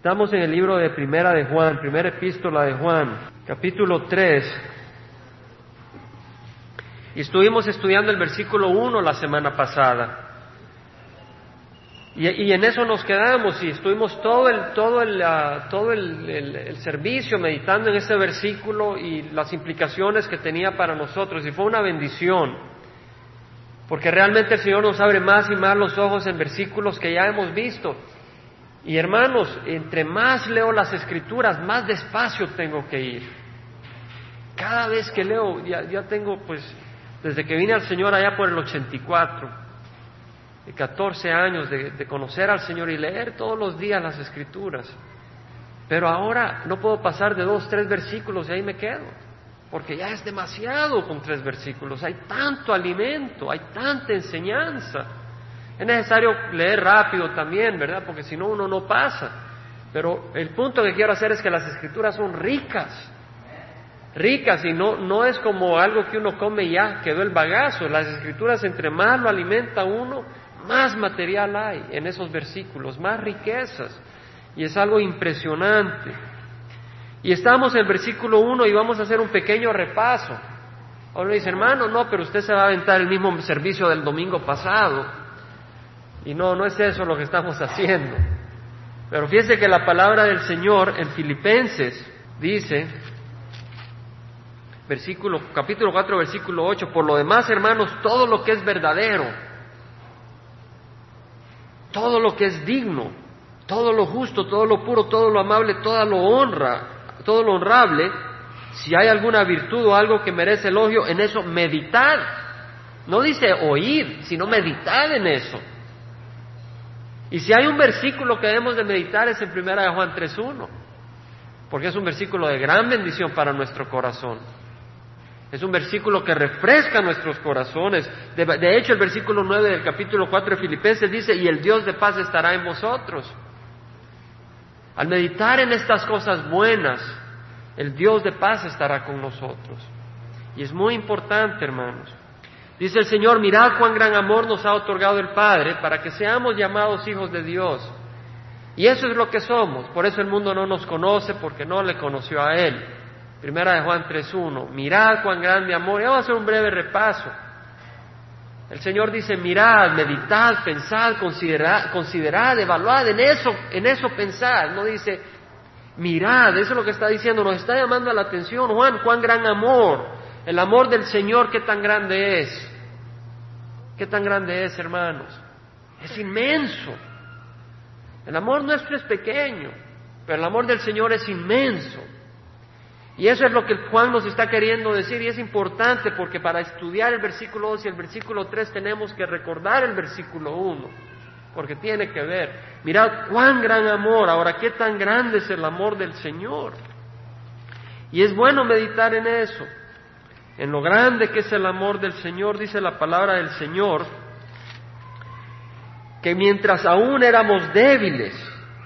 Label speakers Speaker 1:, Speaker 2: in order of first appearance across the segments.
Speaker 1: Estamos en el libro de Primera de Juan, primera epístola de Juan, capítulo 3. Y estuvimos estudiando el versículo 1 la semana pasada. Y, en eso nos quedamos y estuvimos todo el, todo el, ah, todo el, servicio meditando en ese versículo y las implicaciones que tenía para nosotros. Y fue una bendición, porque realmente el Señor nos abre más y más los ojos en versículos que ya hemos visto. Y hermanos, entre más leo las escrituras, más despacio tengo que ir. Cada vez que leo, ya, tengo pues, desde que vine al Señor allá por el 84, de 14 años de, conocer al Señor y leer todos los días las escrituras. Pero ahora no puedo pasar de dos, tres versículos y ahí me quedo, porque ya es demasiado con tres versículos. Hay tanto alimento, hay tanta enseñanza. Es necesario leer rápido también, ¿verdad? Porque si no uno no pasa. Pero el punto que quiero hacer es que las escrituras son ricas, ricas y no, no es como algo que uno come y ya quedó el bagazo. Las escrituras entre más lo alimenta uno, más material hay en esos versículos, más riquezas. Y es algo impresionante. Y estamos en versículo 1 y vamos a hacer un pequeño repaso. Ahora dice, hermano, no, pero usted se va a aventar el mismo servicio del domingo pasado. Y no, no es eso lo que estamos haciendo. Pero fíjese que la palabra del Señor en Filipenses dice, versículo, capítulo 4, versículo 8, por lo demás, hermanos, todo lo que es verdadero, todo lo que es digno, todo lo justo, todo lo puro, todo lo amable, toda lo honra, todo lo honrable, si hay alguna virtud o algo que merece elogio, en eso meditar. No dice oír, sino meditar en eso. Y si hay un versículo que debemos de meditar es en primera de Juan 3.1, porque es un versículo de gran bendición para nuestro corazón. Es un versículo que refresca nuestros corazones. De, hecho, el versículo 9 del capítulo 4 de Filipenses dice, y el Dios de paz estará en vosotros. Al meditar en estas cosas buenas, el Dios de paz estará con nosotros. Y es muy importante, hermanos. Dice el Señor, mirad cuán gran amor nos ha otorgado el Padre para que seamos llamados hijos de Dios. Y eso es lo que somos. Por eso el mundo no nos conoce, porque no le conoció a Él. Primera de Juan 3.1. Mirad cuán grande amor. Y vamos a hacer un breve repaso. El Señor dice, mirad, meditad, pensad, considerad, considerad, evaluad, en eso, en eso pensad. No dice, mirad, eso es lo que está diciendo, nos está llamando la atención, Juan, cuán gran amor. El amor del Señor, qué tan grande es. Qué tan grande es, hermanos. Es inmenso. El amor nuestro es pequeño, pero el amor del Señor es inmenso. Y eso es lo que Juan nos está queriendo decir y es importante porque para estudiar el versículo 2 y el versículo 3 tenemos que recordar el versículo 1, porque tiene que ver. Mirad cuán gran amor, ahora qué tan grande es el amor del Señor. Y es bueno meditar en eso, en lo grande que es el amor del Señor, dice la palabra del Señor, que mientras aún éramos débiles,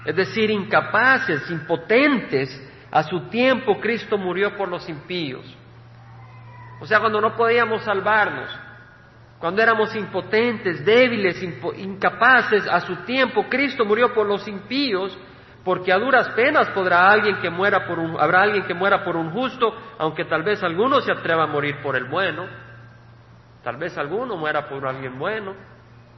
Speaker 1: es decir, incapaces, impotentes, a su tiempo Cristo murió por los impíos. O sea, cuando no podíamos salvarnos, cuando éramos impotentes, débiles, incapaces, a su tiempo Cristo murió por los impíos, porque a duras penas podrá alguien que muera por un, habrá alguien que muera por un justo, aunque tal vez alguno se atreva a morir por el bueno, tal vez alguno muera por alguien bueno,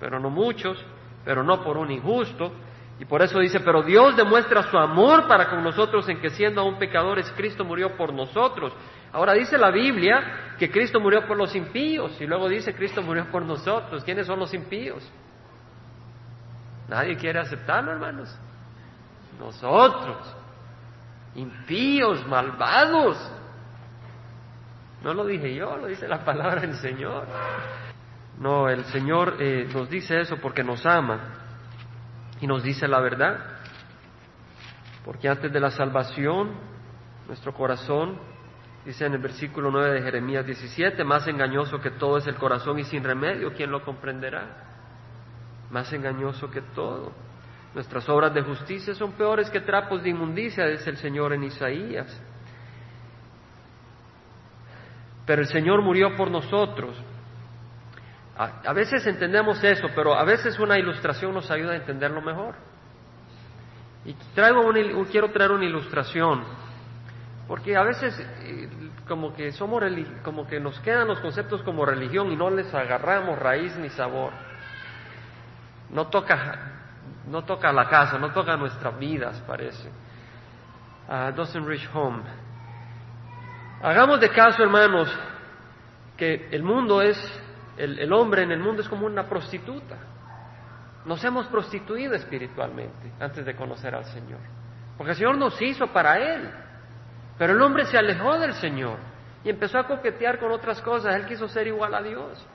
Speaker 1: pero no muchos, pero no por un injusto, y por eso dice, pero Dios demuestra su amor para con nosotros en que siendo aún pecadores, Cristo murió por nosotros. Ahora dice la Biblia que Cristo murió por los impíos y luego dice Cristo murió por nosotros. ¿Quiénes son los impíos? Nadie quiere aceptarlo, hermanos. Nosotros, impíos, malvados. No lo dije yo, lo dice la palabra del Señor. No, el Señor eh, nos dice eso porque nos ama y nos dice la verdad. Porque antes de la salvación, nuestro corazón, dice en el versículo 9 de Jeremías 17, más engañoso que todo es el corazón y sin remedio, ¿quién lo comprenderá? Más engañoso que todo. Nuestras obras de justicia son peores que trapos de inmundicia, dice el Señor en Isaías. Pero el Señor murió por nosotros a, veces entendemos eso, pero a veces una ilustración nos ayuda a entenderlo mejor. Y traigo quiero traer una ilustración, porque a veces eh, como que somos como que nos quedan los conceptos como religión y no les agarramos raíz ni sabor. No toca, no toca la casa, no toca nuestras vidas, parece. Uh, doesn't reach home. Hagamos de caso, hermanos, que el mundo es, el, hombre en el mundo es como una prostituta. Nos hemos prostituido espiritualmente antes de conocer al Señor. Porque el Señor nos hizo para Él. Pero el hombre se alejó del Señor y empezó a coquetear con otras cosas. Él quiso ser igual a Dios.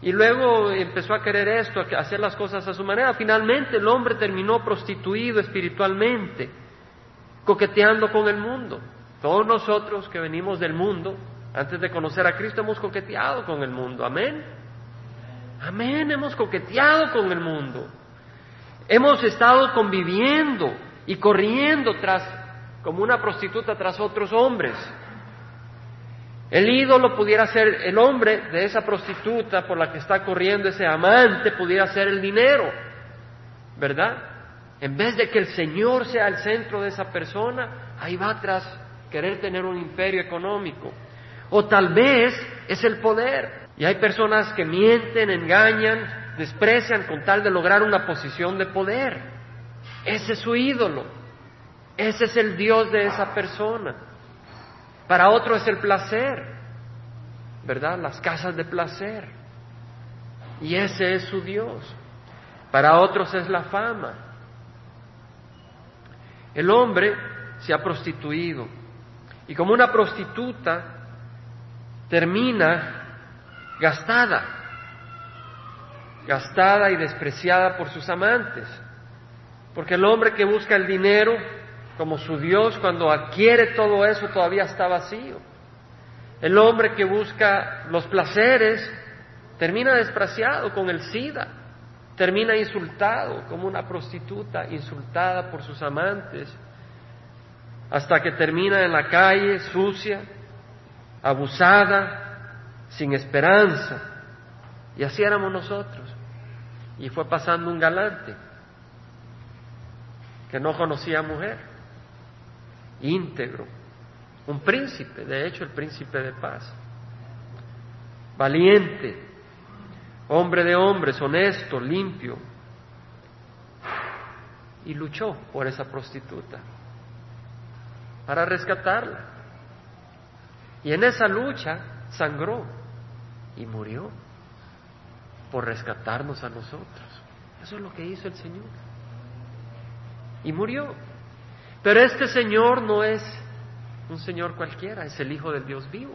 Speaker 1: Y luego empezó a querer esto, a hacer las cosas a su manera. Finalmente el hombre terminó prostituido espiritualmente, coqueteando con el mundo. Todos nosotros que venimos del mundo, antes de conocer a Cristo, hemos coqueteado con el mundo. Amén. Amén, hemos coqueteado con el mundo. Hemos estado conviviendo y corriendo tras, como una prostituta tras otros hombres. El ídolo pudiera ser el hombre de esa prostituta por la que está corriendo ese amante, pudiera ser el dinero, ¿verdad? En vez de que el Señor sea el centro de esa persona, ahí va tras querer tener un imperio económico. O tal vez es el poder. Y hay personas que mienten, engañan, desprecian con tal de lograr una posición de poder. Ese es su ídolo. Ese es el Dios de esa persona. Para otro es el placer, ¿verdad? Las casas de placer. Y ese es su Dios. Para otros es la fama. El hombre se ha prostituido. Y como una prostituta termina gastada, gastada y despreciada por sus amantes. Porque el hombre que busca el dinero como su Dios, cuando adquiere todo eso todavía está vacío. El hombre que busca los placeres termina despreciado con el SIDA, termina insultado como una prostituta insultada por sus amantes, hasta que termina en la calle sucia, abusada, sin esperanza. Y así éramos nosotros. Y fue pasando un galante que no conocía mujer íntegro, un príncipe, de hecho el príncipe de paz, valiente, hombre de hombres, honesto, limpio, y luchó por esa prostituta para rescatarla. Y en esa lucha sangró y murió por rescatarnos a nosotros. Eso es lo que hizo el Señor. Y murió. Pero este Señor no es un Señor cualquiera, es el Hijo del Dios vivo.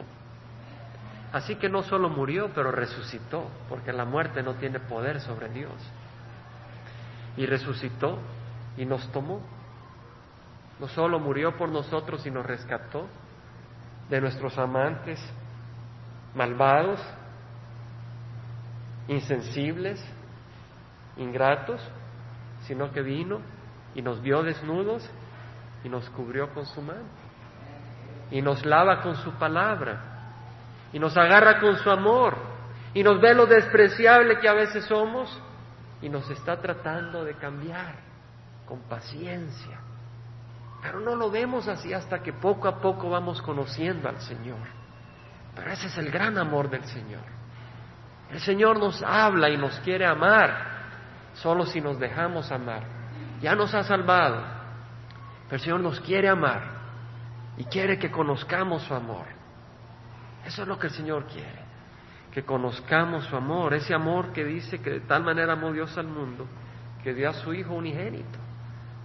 Speaker 1: Así que no solo murió, pero resucitó, porque la muerte no tiene poder sobre Dios. Y resucitó y nos tomó. No solo murió por nosotros y nos rescató de nuestros amantes malvados, insensibles, ingratos, sino que vino y nos vio desnudos y nos cubrió con su mano y nos lava con su palabra y nos agarra con su amor y nos ve lo despreciable que a veces somos y nos está tratando de cambiar con paciencia. Pero no lo vemos así hasta que poco a poco vamos conociendo al Señor. Pero ese es el gran amor del Señor. El Señor nos habla y nos quiere amar solo si nos dejamos amar. Ya nos ha salvado, el Señor nos quiere amar y quiere que conozcamos su amor. Eso es lo que el Señor quiere, que conozcamos su amor, ese amor que dice que de tal manera amó Dios al mundo, que dio a su Hijo unigénito,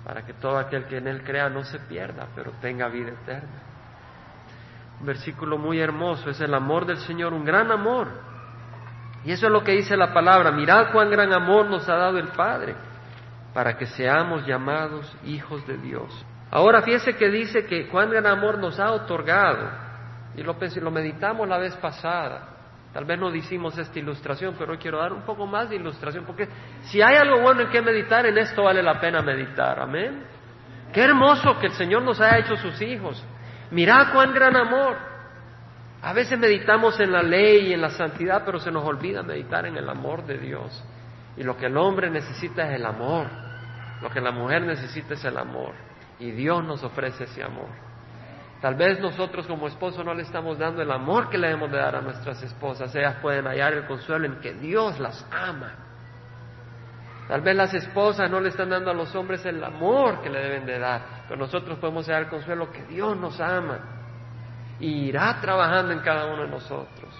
Speaker 1: para que todo aquel que en Él crea no se pierda, pero tenga vida eterna. Un versículo muy hermoso, es el amor del Señor, un gran amor. Y eso es lo que dice la palabra, mirad cuán gran amor nos ha dado el Padre, para que seamos llamados hijos de Dios. Ahora fíjese que dice que cuán gran amor nos ha otorgado, y lo, lo meditamos la vez pasada, tal vez no hicimos esta ilustración, pero hoy quiero dar un poco más de ilustración, porque si hay algo bueno en que meditar, en esto vale la pena meditar, amén. Qué hermoso que el Señor nos haya hecho sus hijos. Mirad cuán gran amor. A veces meditamos en la ley y en la santidad, pero se nos olvida meditar en el amor de Dios. Y lo que el hombre necesita es el amor Lo que la mujer necesita es el amor. Y Dios nos ofrece ese amor. Tal vez nosotros como esposo no le estamos dando el amor que le debemos de dar a nuestras esposas. Ellas pueden hallar el consuelo en que Dios las ama. Tal vez las esposas no le están dando a los hombres el amor que le deben de dar, pero nosotros podemos hallar el consuelo que Dios nos ama y irá trabajando en cada uno de nosotros.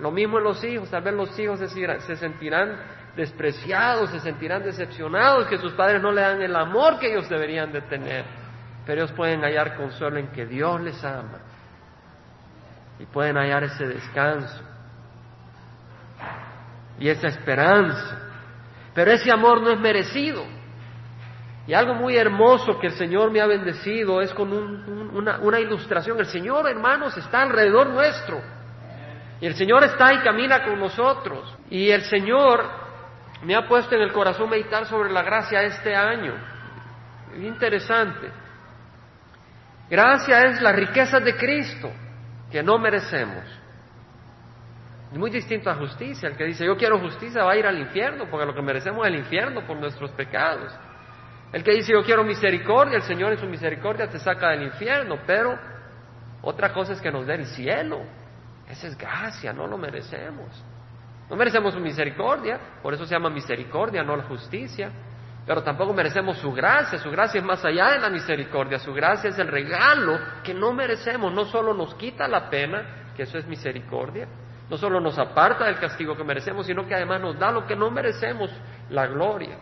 Speaker 1: Lo mismo en los hijos, tal vez los hijos se sentirán despreciados, se sentirán decepcionados que sus padres no le dan el amor que ellos deberían de tener, pero ellos pueden hallar consuelo en que Dios les ama y pueden hallar ese descanso y esa esperanza. Pero ese amor no es merecido. Y algo muy hermoso que el Señor me ha bendecido es con una, una ilustración. El Señor, hermanos, está alrededor nuestro. Y el Señor está y camina con nosotros. Y el Señor me ha puesto en el corazón meditar sobre la gracia este año. Interesante. Gracia es la riqueza de Cristo que no merecemos. Es muy distinto a justicia. El que dice yo quiero justicia va a ir al infierno porque lo que merecemos es el infierno por nuestros pecados. El que dice yo quiero misericordia, el Señor en su misericordia te saca del infierno, pero otra cosa es que nos dé el cielo. Esa es gracia, no lo merecemos. No merecemos su misericordia, por eso se llama misericordia, no la justicia. Pero tampoco merecemos su gracia, su gracia es más allá de la misericordia, su gracia es el regalo que no merecemos, no solo nos quita la pena, que eso es misericordia, no solo nos aparta del castigo que merecemos, sino que además nos da lo que no merecemos, la gloria.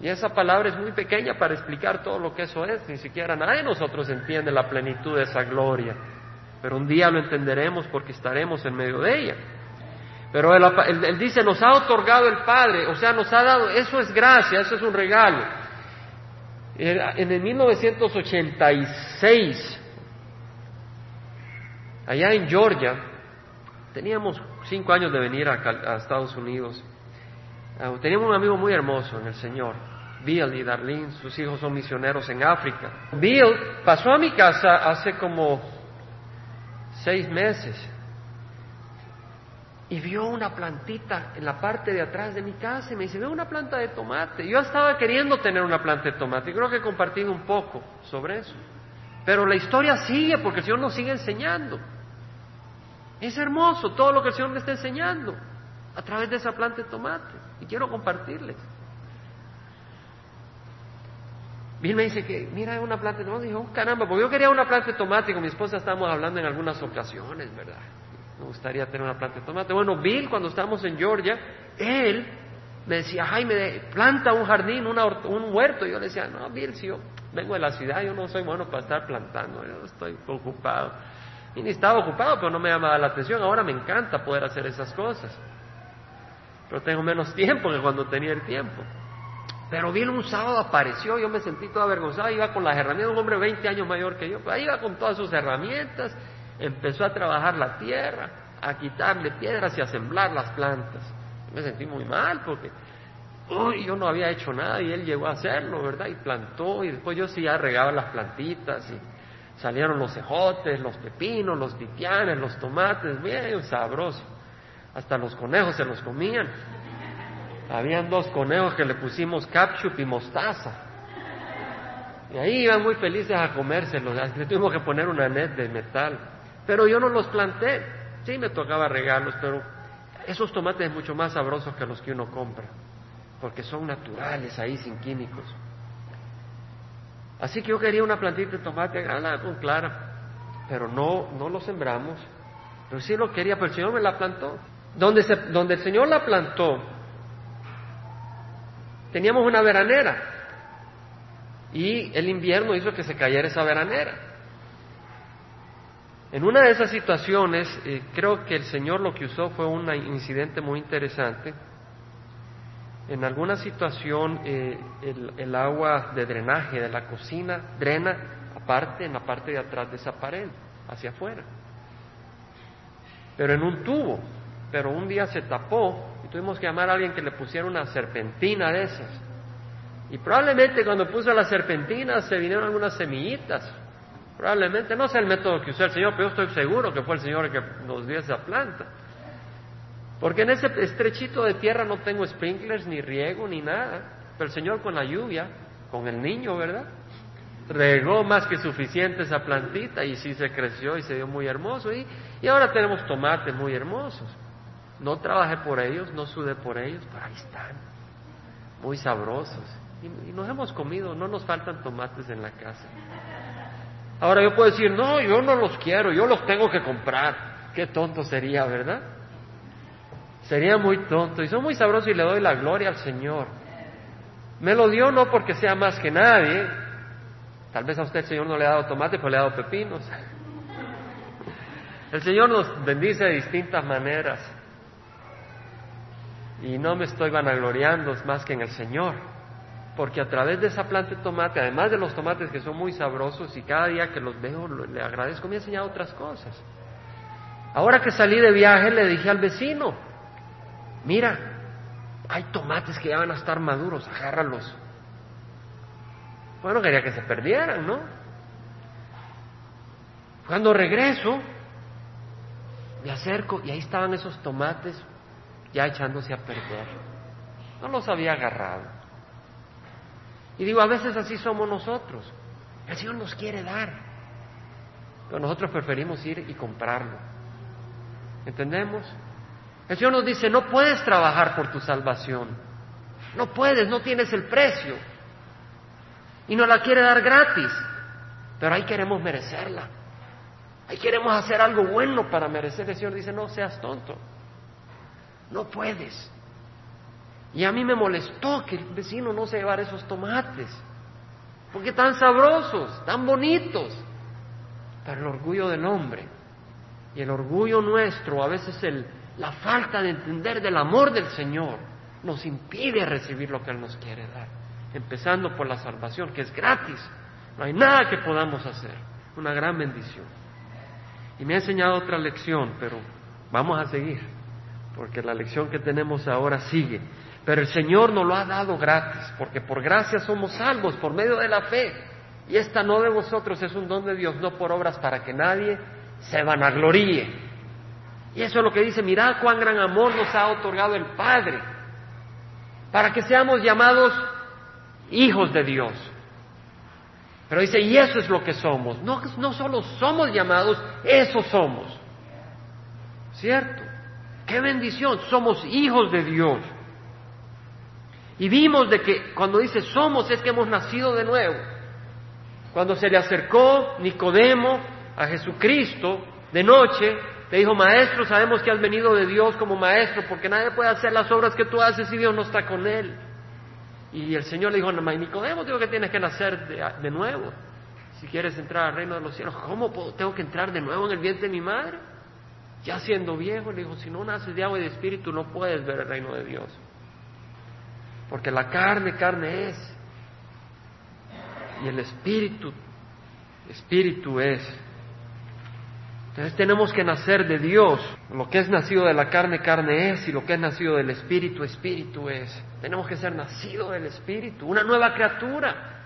Speaker 1: Y esa palabra es muy pequeña para explicar todo lo que eso es. Ni siquiera nadie de nosotros entiende la plenitud de esa gloria. Pero un día lo entenderemos porque estaremos en medio de ella. Pero él, dice, nos ha otorgado el Padre, o sea, nos ha dado, eso es gracia, eso es un regalo. En el 1986, allá en Georgia, teníamos cinco años de venir a Estados Unidos Ah, teníamos un amigo muy hermoso en el Señor, Bill y Darlene, sus hijos son misioneros en África. Bill pasó a mi casa hace como seis meses y vio una plantita en la parte de atrás de mi casa y me dice, veo una planta de tomate. Yo estaba queriendo tener una planta de tomate y creo que he compartido un poco sobre eso. Pero la historia sigue porque el Señor nos sigue enseñando. Es hermoso todo lo que el Señor me está enseñando a través de esa planta de tomate y quiero compartirles. Bill me dice que, mira, una planta de tomate. Dijo, oh, caramba, porque yo quería una planta de tomate. Con mi esposa estábamos hablando en algunas ocasiones, ¿verdad? Me gustaría tener una planta de tomate. Bueno, Bill, cuando estábamos en Georgia, él me decía, Jaime, planta un jardín, un huerto. Y yo le decía, no, Bill, si yo vengo de la ciudad, yo no soy bueno para estar plantando, yo estoy ocupado. Y ni estaba ocupado, pero no me llamaba la atención. Ahora me encanta poder hacer esas cosas pero tengo menos tiempo que cuando tenía el tiempo. Pero vino un sábado, apareció, yo me sentí todo avergonzado, iba con las herramientas, un hombre 20 años mayor que yo, pues iba con todas sus herramientas, empezó a trabajar la tierra, a quitarle piedras y a sembrar las plantas. Me sentí muy mal porque uy, yo no había hecho nada y él llegó a hacerlo, ¿verdad? Y plantó y después yo sí ya regaba las plantitas y salieron los cejotes, los pepinos, los pitianes, los tomates, bien sabroso. Hasta los conejos se los comían. Habían dos conejos que le pusimos ketchup y mostaza. Y ahí iban muy felices a comérselos. Le tuvimos que poner una net de metal. Pero yo no los planté. Sí me tocaba regalos, pero esos tomates son mucho más sabrosos que los que uno compra. Porque son naturales ahí, sin químicos. Así que yo quería una plantita de tomate con clara. Pero no, no lo sembramos. Pero sí lo quería, pero el Señor me la plantó donde, donde el Señor la plantó, teníamos una veranera y el invierno hizo que se cayera esa veranera. En una de esas situaciones, eh, creo que el Señor lo que usó fue un incidente muy interesante. En alguna situación, eh, el, el, agua de drenaje de la cocina drena aparte, en la parte de atrás de esa pared, hacia afuera. Pero en un tubo, pero un día se tapó y tuvimos que llamar a alguien que le pusiera una serpentina de esas. Y probablemente cuando puso la serpentina se vinieron algunas semillitas. Probablemente, no sé el método que usó el Señor, pero yo estoy seguro que fue el Señor el que nos dio esa planta. Porque en ese estrechito de tierra no tengo sprinklers, ni riego, ni nada. Pero el Señor con la lluvia, con el niño, ¿verdad? Regó más que suficiente esa plantita y sí se creció y se dio muy hermoso. Y, ahora tenemos tomates muy hermosos. No trabajé por ellos, no sudé por ellos, pero ahí están, muy sabrosos. Y nos hemos comido, no nos faltan tomates en la casa. Ahora yo puedo decir, no, yo no los quiero, yo los tengo que comprar. Qué tonto sería, ¿verdad? Sería muy tonto. Y son muy sabrosos y le doy la gloria al Señor. Me lo dio no porque sea más que nadie. Tal vez a usted el Señor no le ha dado tomate, pero le ha dado pepinos. El Señor nos bendice de distintas maneras. Y no me estoy vanagloriando más que en el Señor. Porque a través de esa planta de tomate, además de los tomates que son muy sabrosos y cada día que los veo le agradezco, me ha enseñado otras cosas. Ahora que salí de viaje le dije al vecino, mira, hay tomates que ya van a estar maduros, agárralos. Bueno, quería que se perdieran, ¿no? Cuando regreso, me acerco y ahí estaban esos tomates ya echándose a perder. No los había agarrado. Y digo, a veces así somos nosotros. El Señor nos quiere dar, pero nosotros preferimos ir y comprarlo. ¿Entendemos? El Señor nos dice, no puedes trabajar por tu salvación. No puedes, no tienes el precio. Y nos la quiere dar gratis. Pero ahí queremos merecerla. Ahí queremos hacer algo bueno para merecer. El Señor dice, no seas tonto. No puedes. Y a mí me molestó que el vecino no se llevara esos tomates. Porque tan sabrosos, tan bonitos. Pero el orgullo del hombre y el orgullo nuestro, a veces la falta de entender del amor del Señor, nos impide recibir lo que Él nos quiere dar. Empezando por la salvación, que es gratis. No hay nada que podamos hacer. Una gran bendición. Y me ha enseñado otra lección, pero vamos a seguir, porque la lección que tenemos ahora sigue. Pero el Señor nos lo ha dado gratis, porque por gracia somos salvos, por medio de la fe. Y esta no de vosotros es un don de Dios, no por obras para que nadie se vanagloríe. Y eso es lo que dice, mirad cuán gran amor nos ha otorgado el Padre, para que seamos llamados hijos de Dios. Pero dice, y eso es lo que somos. No, no solo somos llamados, eso somos. ¿Cierto? Qué bendición, somos hijos de Dios. Y vimos de que cuando dice somos es que hemos nacido de nuevo. Cuando se le acercó Nicodemo a Jesucristo de noche, le dijo, maestro, sabemos que has venido de Dios como maestro, porque nadie puede hacer las obras que tú haces si Dios no está con él. Y el Señor le dijo, Nicodemo, digo que tienes que nacer de, de, nuevo. Si quieres entrar al reino de los cielos, ¿cómo puedo, tengo que entrar de nuevo en el vientre de mi madre? Ya siendo viejo, le dijo, si no naces de agua y de espíritu, no puedes ver el reino de Dios. Porque la carne, carne es. Y el espíritu, espíritu es. Entonces tenemos que nacer de Dios. Lo que es nacido de la carne, carne es, y lo que es nacido del Espíritu, Espíritu es. Tenemos que ser nacido del Espíritu, una nueva criatura.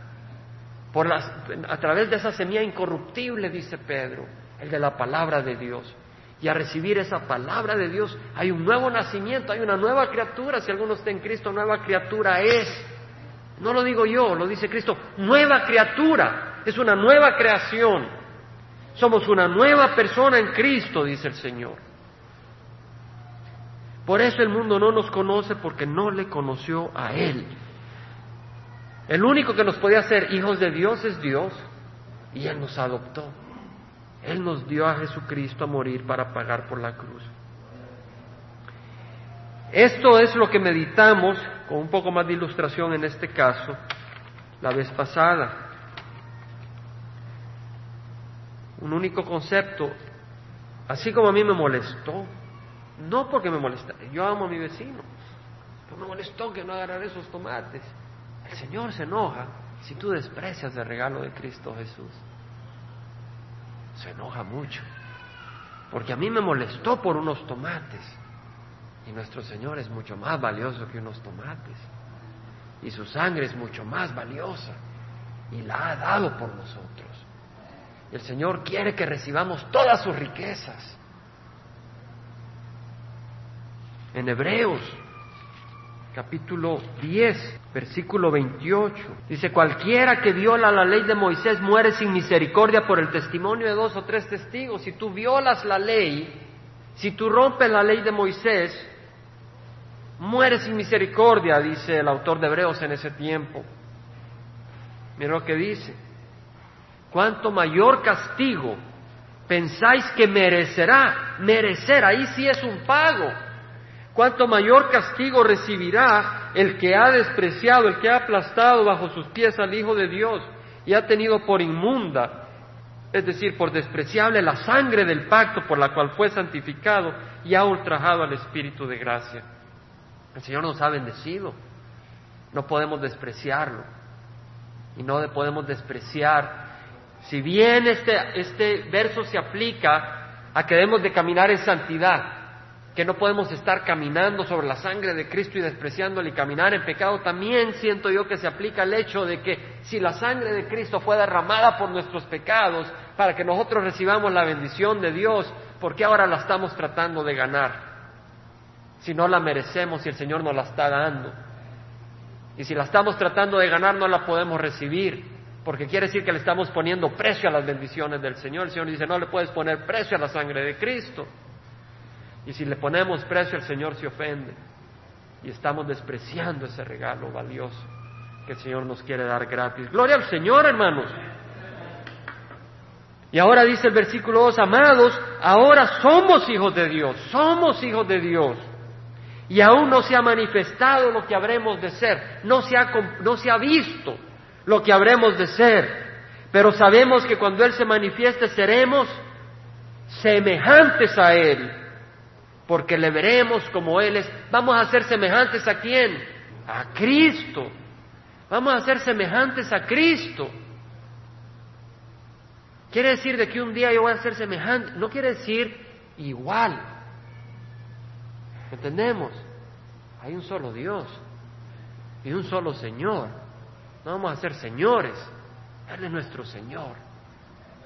Speaker 1: Por las, a través de esa semilla incorruptible, dice Pedro, el de la palabra de Dios. Y a recibir esa palabra de Dios hay un nuevo nacimiento, hay una nueva criatura. Si alguno está en Cristo, nueva criatura es. No lo digo yo, lo dice Cristo. Nueva criatura, es una nueva creación. Somos una nueva persona en Cristo, dice el Señor. Por eso el mundo no nos conoce porque no le conoció a Él. El único que nos podía hacer hijos de Dios es Dios y Él nos adoptó. Él nos dio a Jesucristo a morir para pagar por la cruz. Esto es lo que meditamos con un poco más de ilustración en este caso la vez pasada. Un único concepto, así como a mí me molestó, no porque me molesta, yo amo a mi vecino, pero me molestó que no agarrara esos tomates. El Señor se enoja si tú desprecias el regalo de Cristo Jesús. Se enoja mucho, porque a mí me molestó por unos tomates. Y nuestro Señor es mucho más valioso que unos tomates. Y su sangre es mucho más valiosa. Y la ha dado por nosotros. El Señor quiere que recibamos todas sus riquezas. En Hebreos capítulo 10, versículo 28. Dice, cualquiera que viola la ley de Moisés muere sin misericordia por el testimonio de dos o tres testigos. Si tú violas la ley, si tú rompes la ley de Moisés, muere sin misericordia, dice el autor de Hebreos en ese tiempo. Mira lo que dice. Cuanto mayor castigo pensáis que merecerá, merecer, ahí sí es un pago cuánto mayor castigo recibirá el que ha despreciado, el que ha aplastado bajo sus pies al Hijo de Dios y ha tenido por inmunda, es decir, por despreciable la sangre del pacto por la cual fue santificado y ha ultrajado al Espíritu de gracia. El Señor nos ha bendecido, no podemos despreciarlo y no podemos despreciar. Si bien este, este verso se aplica a que debemos de caminar en santidad, que no podemos estar caminando sobre la sangre de Cristo y despreciándole y caminar en pecado, también siento yo que se aplica el hecho de que si la sangre de Cristo fue derramada por nuestros pecados para que nosotros recibamos la bendición de Dios, ¿por qué ahora la estamos tratando de ganar? Si no la merecemos y el Señor nos la está dando. Y si la estamos tratando de ganar, no la podemos recibir, porque quiere decir que le estamos poniendo precio a las bendiciones del Señor. El Señor dice, no le puedes poner precio a la sangre de Cristo. Y si le ponemos precio, el Señor se ofende. Y estamos despreciando ese regalo valioso que el Señor nos quiere dar gratis. Gloria al Señor, hermanos. Y ahora dice el versículo 2, amados, ahora somos hijos de Dios, somos hijos de Dios. Y aún no se ha manifestado lo que habremos de ser, no se ha, no se ha visto lo que habremos de ser. Pero sabemos que cuando Él se manifieste seremos semejantes a Él porque le veremos como Él es. Vamos a ser semejantes a quién? A Cristo. Vamos a ser semejantes a Cristo. Quiere decir de que un día yo voy a ser semejante, no quiere decir igual. ¿Entendemos? Hay un solo Dios y un solo Señor. No vamos a ser señores, Él es nuestro Señor.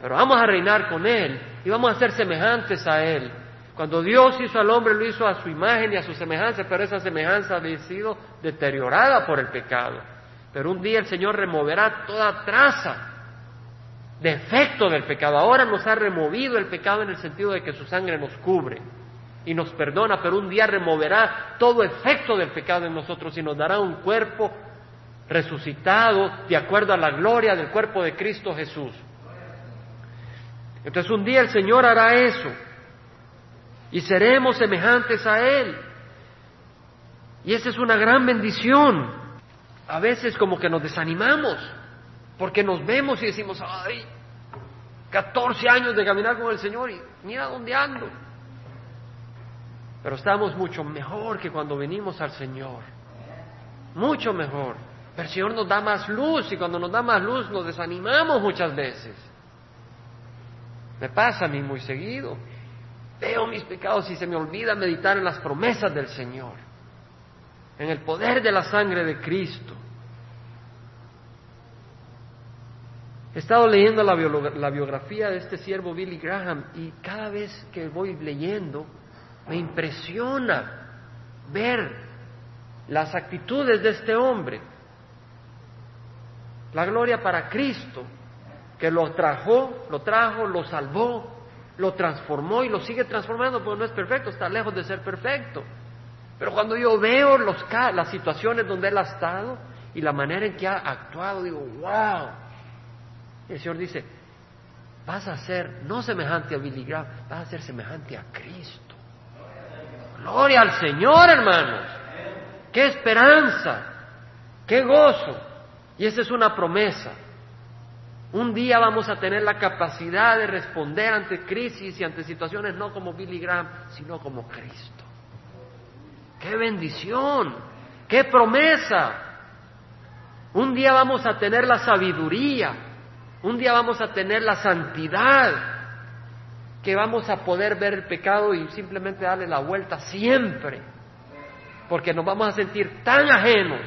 Speaker 1: Pero vamos a reinar con Él y vamos a ser semejantes a Él. Cuando Dios hizo al hombre, lo hizo a su imagen y a su semejanza, pero esa semejanza había sido deteriorada por el pecado. Pero un día el Señor removerá toda traza de efecto del pecado. Ahora nos ha removido el pecado en el sentido de que su sangre nos cubre y nos perdona, pero un día removerá todo efecto del pecado en nosotros y nos dará un cuerpo resucitado de acuerdo a la gloria del cuerpo de Cristo Jesús. Entonces un día el Señor hará eso y seremos semejantes a Él. Y esa es una gran bendición. A veces como que nos desanimamos porque nos vemos y decimos, ay, 14 años de caminar con el Señor y mira dónde ando. Pero estamos mucho mejor que cuando venimos al Señor. Mucho mejor. Pero el Señor nos da más luz y cuando nos da más luz nos desanimamos muchas veces. Me pasa a mí muy seguido. Veo mis pecados y se me olvida meditar en las promesas del Señor, en el poder de la sangre de Cristo. He estado leyendo la, la, biografía de este siervo Billy Graham y cada vez que voy leyendo me impresiona ver las actitudes de este hombre. La gloria para Cristo, que lo trajo, lo trajo, lo salvó, lo transformó y lo sigue transformando, porque no es perfecto, está lejos de ser perfecto. Pero cuando yo veo los, las situaciones donde Él ha estado y la manera en que ha actuado, digo, wow. el Señor dice, vas a ser no semejante a Billy Graham, vas a ser semejante a Cristo. Gloria al Señor, hermanos. Qué esperanza, qué gozo. Y esa es una promesa. Un día vamos a tener la capacidad de responder ante crisis y ante situaciones no como Billy Graham, sino como Cristo. ¡Qué bendición! ¡Qué promesa! Un día vamos a tener la sabiduría, un día vamos a tener la santidad, que vamos a poder ver el pecado y simplemente darle la vuelta siempre, porque nos vamos a sentir tan ajenos.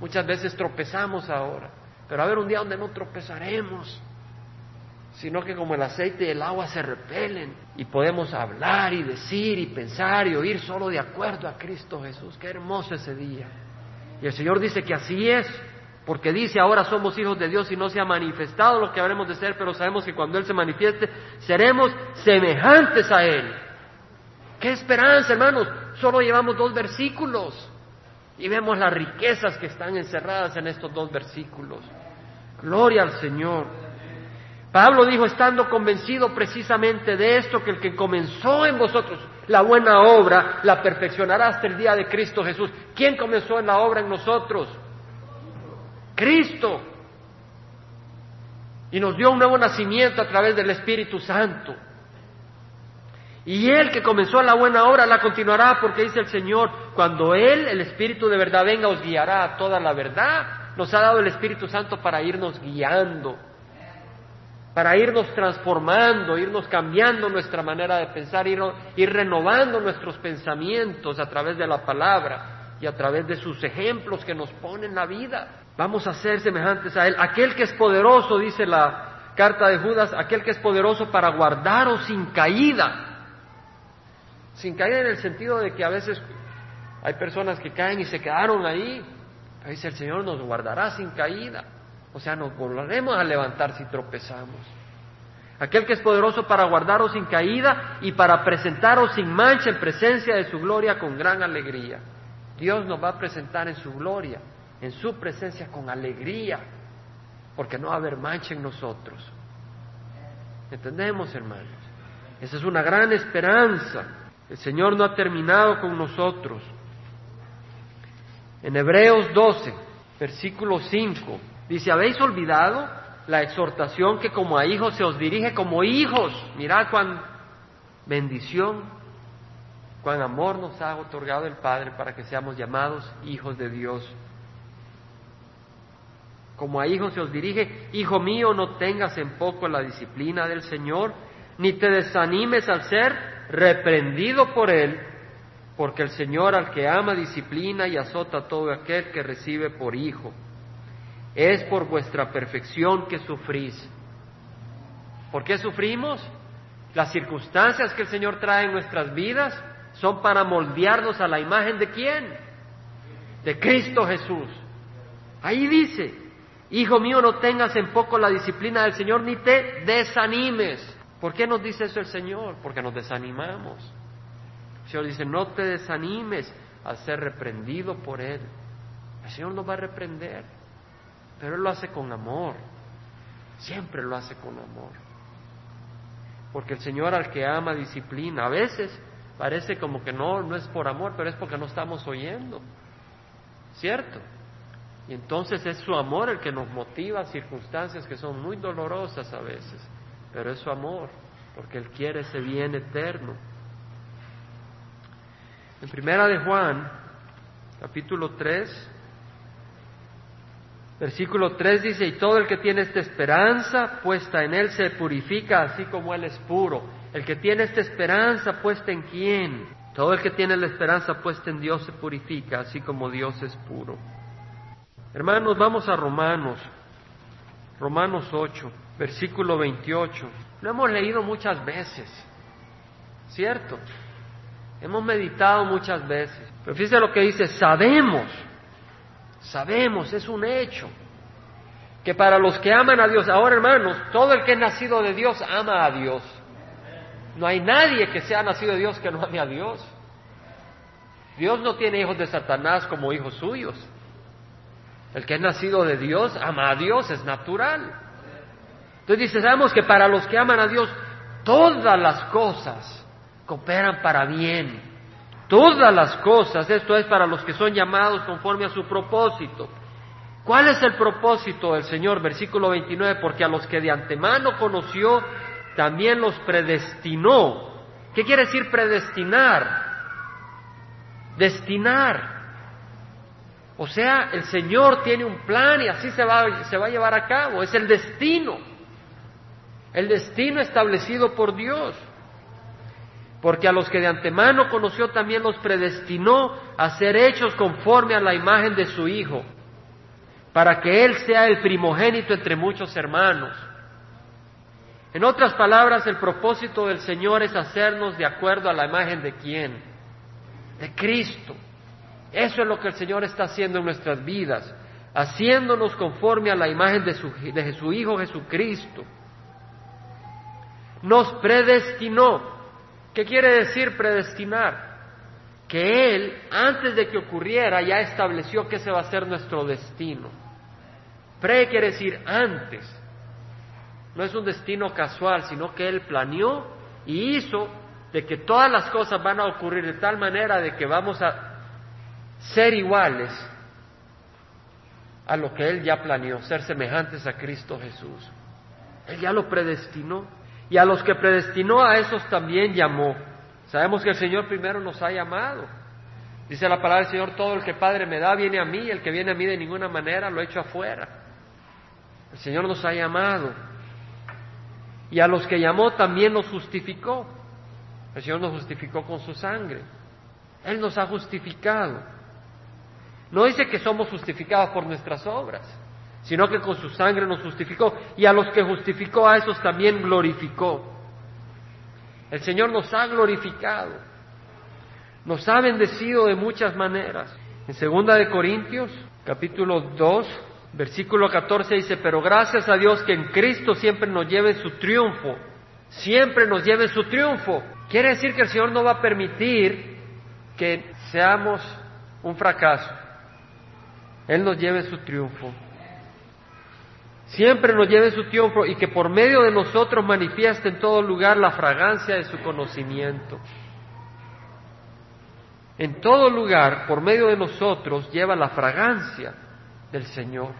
Speaker 1: Muchas veces tropezamos ahora. Pero a ver un día donde no tropezaremos, sino que como el aceite y el agua se repelen y podemos hablar y decir y pensar y oír solo de acuerdo a Cristo Jesús. Qué hermoso ese día. Y el Señor dice que así es, porque dice ahora somos hijos de Dios y no se ha manifestado lo que habremos de ser, pero sabemos que cuando Él se manifieste seremos semejantes a Él. ¡Qué esperanza, hermanos! Solo llevamos dos versículos y vemos las riquezas que están encerradas en estos dos versículos. Gloria al Señor. Pablo dijo, estando convencido precisamente de esto, que el que comenzó en vosotros la buena obra, la perfeccionará hasta el día de Cristo Jesús. ¿Quién comenzó en la obra en nosotros? Cristo. Y nos dio un nuevo nacimiento a través del Espíritu Santo. Y Él que comenzó la buena obra la continuará porque dice el Señor, cuando Él, el Espíritu de verdad, venga, os guiará a toda la verdad. Nos ha dado el Espíritu Santo para irnos guiando, para irnos transformando, irnos cambiando nuestra manera de pensar, ir, renovando nuestros pensamientos a través de la palabra y a través de sus ejemplos que nos ponen en la vida. Vamos a ser semejantes a Él. Aquel que es poderoso, dice la carta de Judas, aquel que es poderoso para guardaros sin caída sin caer en el sentido de que a veces hay personas que caen y se quedaron ahí. Dice el Señor nos guardará sin caída. O sea, nos volveremos a levantar si tropezamos. Aquel que es poderoso para guardaros sin caída y para presentaros sin mancha en presencia de su gloria con gran alegría. Dios nos va a presentar en su gloria, en su presencia con alegría, porque no va a haber mancha en nosotros. ¿Entendemos, hermanos? Esa es una gran esperanza. El Señor no ha terminado con nosotros. En Hebreos 12, versículo 5, dice, ¿habéis olvidado la exhortación que como a hijos se os dirige como hijos? Mirad cuán bendición, cuán amor nos ha otorgado el Padre para que seamos llamados hijos de Dios. Como a hijos se os dirige, hijo mío, no tengas en poco la disciplina del Señor, ni te desanimes al ser reprendido por él, porque el Señor al que ama disciplina y azota a todo aquel que recibe por hijo. Es por vuestra perfección que sufrís. ¿Por qué sufrimos? Las circunstancias que el Señor trae en nuestras vidas son para moldearnos a la imagen de quién? De Cristo Jesús. Ahí dice, Hijo mío, no tengas en poco la disciplina del Señor ni te desanimes. ¿Por qué nos dice eso el Señor? Porque nos desanimamos. Señor dice, no te desanimes al ser reprendido por Él. El Señor nos va a reprender, pero Él lo hace con amor. Siempre lo hace con amor. Porque el Señor al que ama disciplina, a veces parece como que no, no es por amor, pero es porque no estamos oyendo. ¿Cierto? Y entonces es su amor el que nos motiva a circunstancias que son muy dolorosas a veces pero es su amor, porque Él quiere ese bien eterno. En primera de Juan, capítulo 3, versículo 3 dice, y todo el que tiene esta esperanza puesta en Él se purifica así como Él es puro. El que tiene esta esperanza puesta en quién? Todo el que tiene la esperanza puesta en Dios se purifica así como Dios es puro. Hermanos, vamos a Romanos, Romanos 8 versículo 28. Lo hemos leído muchas veces, ¿cierto? Hemos meditado muchas veces. Pero fíjese lo que dice, sabemos, sabemos, es un hecho, que para los que aman a Dios, ahora hermanos, todo el que es nacido de Dios ama a Dios. No hay nadie que sea nacido de Dios que no ame a Dios. Dios no tiene hijos de Satanás como hijos suyos. El que es nacido de Dios ama a Dios, es natural. Entonces dice, sabemos que para los que aman a Dios, todas las cosas cooperan para bien. Todas las cosas, esto es para los que son llamados conforme a su propósito. ¿Cuál es el propósito del Señor? Versículo 29, porque a los que de antemano conoció, también los predestinó. ¿Qué quiere decir predestinar? Destinar. O sea, el Señor tiene un plan y así se va, se va a llevar a cabo. Es el destino el destino establecido por Dios. Porque a los que de antemano conoció también los predestinó a ser hechos conforme a la imagen de su Hijo, para que Él sea el primogénito entre muchos hermanos. En otras palabras, el propósito del Señor es hacernos de acuerdo a la imagen de quién? De Cristo. Eso es lo que el Señor está haciendo en nuestras vidas, haciéndonos conforme a la imagen de su, de su Hijo Jesucristo. Nos predestinó. ¿Qué quiere decir predestinar? Que Él, antes de que ocurriera, ya estableció que ese va a ser nuestro destino. Pre quiere decir antes. No es un destino casual, sino que Él planeó y hizo de que todas las cosas van a ocurrir de tal manera de que vamos a ser iguales a lo que Él ya planeó, ser semejantes a Cristo Jesús. Él ya lo predestinó. Y a los que predestinó a esos también llamó. Sabemos que el Señor primero nos ha llamado. Dice la palabra del Señor, todo el que Padre me da viene a mí, el que viene a mí de ninguna manera lo echo afuera. El Señor nos ha llamado. Y a los que llamó también nos justificó. El Señor nos justificó con su sangre. Él nos ha justificado. No dice que somos justificados por nuestras obras, sino que con su sangre nos justificó. Y a los que justificó a esos también glorificó. El Señor nos ha glorificado, nos ha bendecido de muchas maneras. En segunda de Corintios, capítulo 2, versículo 14 dice, pero gracias a Dios que en Cristo siempre nos lleve su triunfo, siempre nos lleve su triunfo. Quiere decir que el Señor no va a permitir que seamos un fracaso. Él nos lleve su triunfo. Siempre nos lleve su triunfo y que por medio de nosotros manifieste en todo lugar la fragancia de su conocimiento. En todo lugar, por medio de nosotros, lleva la fragancia del Señor.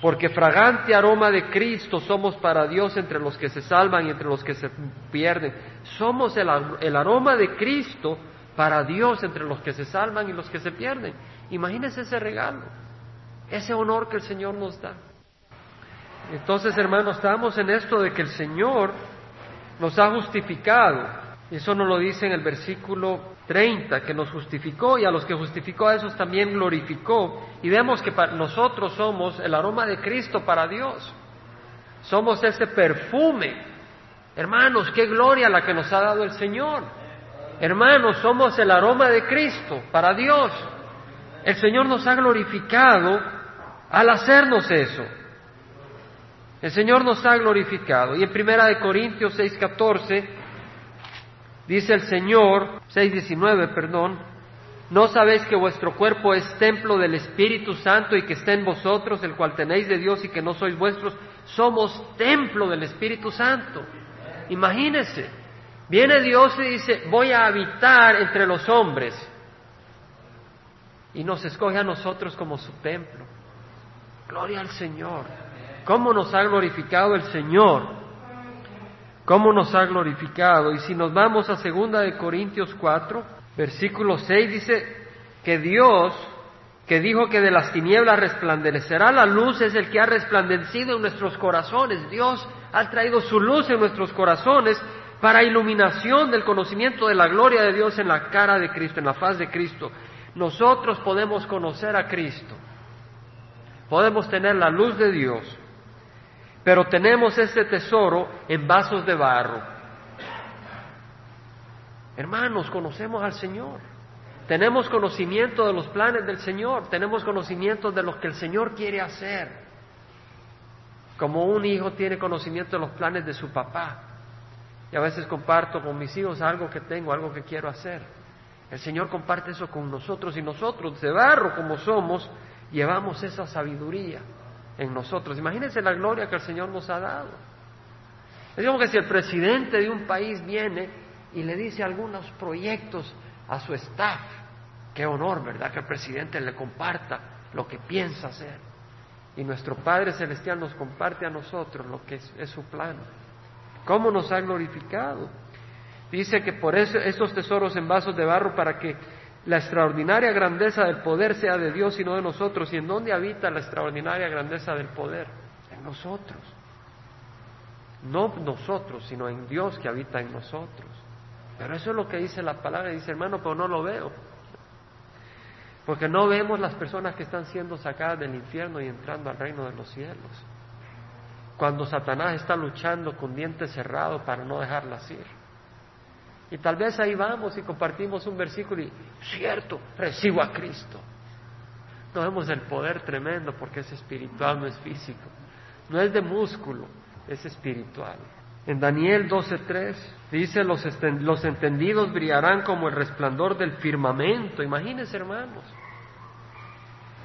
Speaker 1: Porque fragante aroma de Cristo somos para Dios entre los que se salvan y entre los que se pierden. Somos el, el aroma de Cristo para Dios entre los que se salvan y los que se pierden. Imagínese ese regalo, ese honor que el Señor nos da. Entonces, hermanos, estamos en esto de que el Señor nos ha justificado. Eso nos lo dice en el versículo 30, que nos justificó y a los que justificó a esos también glorificó. Y vemos que nosotros somos el aroma de Cristo para Dios. Somos ese perfume. Hermanos, qué gloria la que nos ha dado el Señor. Hermanos, somos el aroma de Cristo para Dios. El Señor nos ha glorificado al hacernos eso. El Señor nos ha glorificado. Y en Primera de Corintios 6:14 dice el Señor, 6:19, perdón, ¿no sabéis que vuestro cuerpo es templo del Espíritu Santo y que está en vosotros, el cual tenéis de Dios y que no sois vuestros? Somos templo del Espíritu Santo. Imagínense, viene Dios y dice, voy a habitar entre los hombres y nos escoge a nosotros como su templo. Gloria al Señor. ¿Cómo nos ha glorificado el Señor? ¿Cómo nos ha glorificado? Y si nos vamos a segunda de Corintios 4, versículo 6 dice que Dios que dijo que de las tinieblas resplandecerá la luz es el que ha resplandecido en nuestros corazones. Dios ha traído su luz en nuestros corazones para iluminación del conocimiento de la gloria de Dios en la cara de Cristo, en la faz de Cristo nosotros podemos conocer a Cristo, podemos tener la luz de Dios, pero tenemos ese tesoro en vasos de barro. Hermanos, conocemos al Señor, tenemos conocimiento de los planes del Señor, tenemos conocimiento de lo que el Señor quiere hacer. Como un hijo tiene conocimiento de los planes de su papá. Y a veces comparto con mis hijos algo que tengo, algo que quiero hacer. El Señor comparte eso con nosotros y nosotros, de barro como somos, llevamos esa sabiduría en nosotros. Imagínense la gloria que el Señor nos ha dado. Digamos que si el presidente de un país viene y le dice algunos proyectos a su staff, qué honor, ¿verdad? Que el presidente le comparta lo que piensa hacer. Y nuestro Padre Celestial nos comparte a nosotros lo que es, su plan. ¿Cómo nos ha glorificado? Dice que por eso estos tesoros en vasos de barro para que la extraordinaria grandeza del poder sea de Dios y no de nosotros. ¿Y en dónde habita la extraordinaria grandeza del poder? En nosotros. No nosotros, sino en Dios que habita en nosotros. Pero eso es lo que dice la palabra. Dice, hermano, pero no lo veo. Porque no vemos las personas que están siendo sacadas del infierno y entrando al reino de los cielos. cuando Satanás está luchando con dientes cerrados para no dejarlas ir. Y tal vez ahí vamos y compartimos un versículo y, cierto, recibo a Cristo. No vemos el poder tremendo porque es espiritual, no es físico. No es de músculo, es espiritual. En Daniel 12:3 dice, los, los entendidos brillarán como el resplandor del firmamento. Imagínense, hermanos.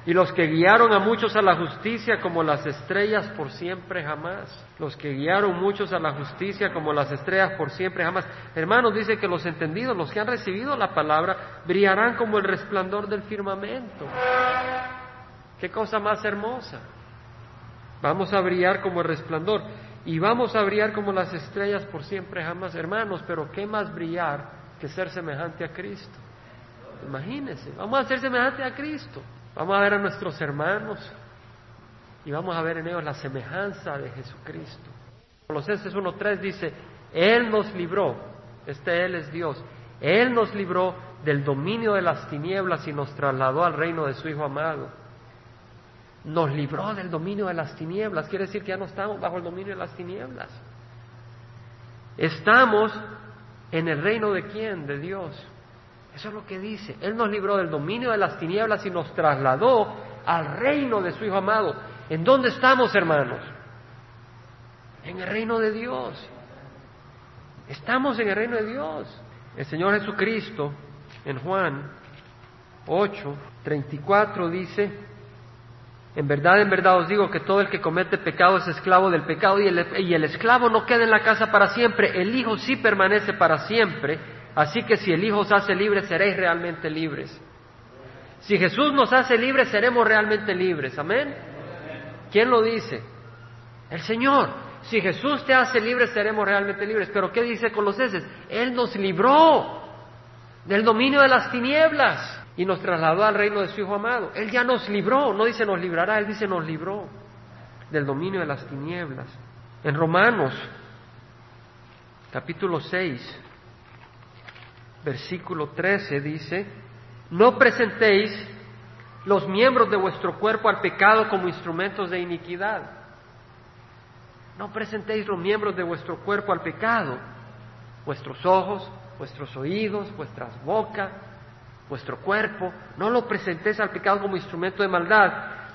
Speaker 1: Y los que guiaron a muchos a la justicia como las estrellas por siempre jamás. Los que guiaron muchos a la justicia como las estrellas por siempre jamás. Hermanos, dice que los entendidos, los que han recibido la palabra, brillarán como el resplandor del firmamento. Qué cosa más hermosa. Vamos a brillar como el resplandor y vamos a brillar como las estrellas por siempre jamás, hermanos, pero ¿qué más brillar que ser semejante a Cristo? Imagínense, vamos a ser semejante a Cristo. Vamos a ver a nuestros hermanos y vamos a ver en ellos la semejanza de Jesucristo. Colosenses 1.3 dice, Él nos libró, este Él es Dios, Él nos libró del dominio de las tinieblas y nos trasladó al reino de su Hijo amado. Nos libró del dominio de las tinieblas, quiere decir que ya no estamos bajo el dominio de las tinieblas. Estamos en el reino de quién? De Dios. Eso es lo que dice. Él nos libró del dominio de las tinieblas y nos trasladó al reino de su Hijo amado. ¿En dónde estamos, hermanos? En el reino de Dios. Estamos en el reino de Dios. El Señor Jesucristo, en Juan 8, 34, dice, en verdad, en verdad os digo que todo el que comete pecado es esclavo del pecado y el, y el esclavo no queda en la casa para siempre, el Hijo sí permanece para siempre. Así que si el Hijo os hace libres, seréis realmente libres. Si Jesús nos hace libres, seremos realmente libres. Amén. ¿Quién lo dice? El Señor. Si Jesús te hace libre, seremos realmente libres. Pero ¿qué dice Colosenses? Él nos libró del dominio de las tinieblas y nos trasladó al reino de su Hijo amado. Él ya nos libró, no dice nos librará, Él dice nos libró del dominio de las tinieblas. En Romanos, capítulo 6, versículo 13 dice, no presentéis los miembros de vuestro cuerpo al pecado como instrumentos de iniquidad. No presentéis los miembros de vuestro cuerpo al pecado, vuestros ojos, vuestros oídos, vuestras bocas, vuestro cuerpo, no lo presentéis al pecado como instrumento de maldad,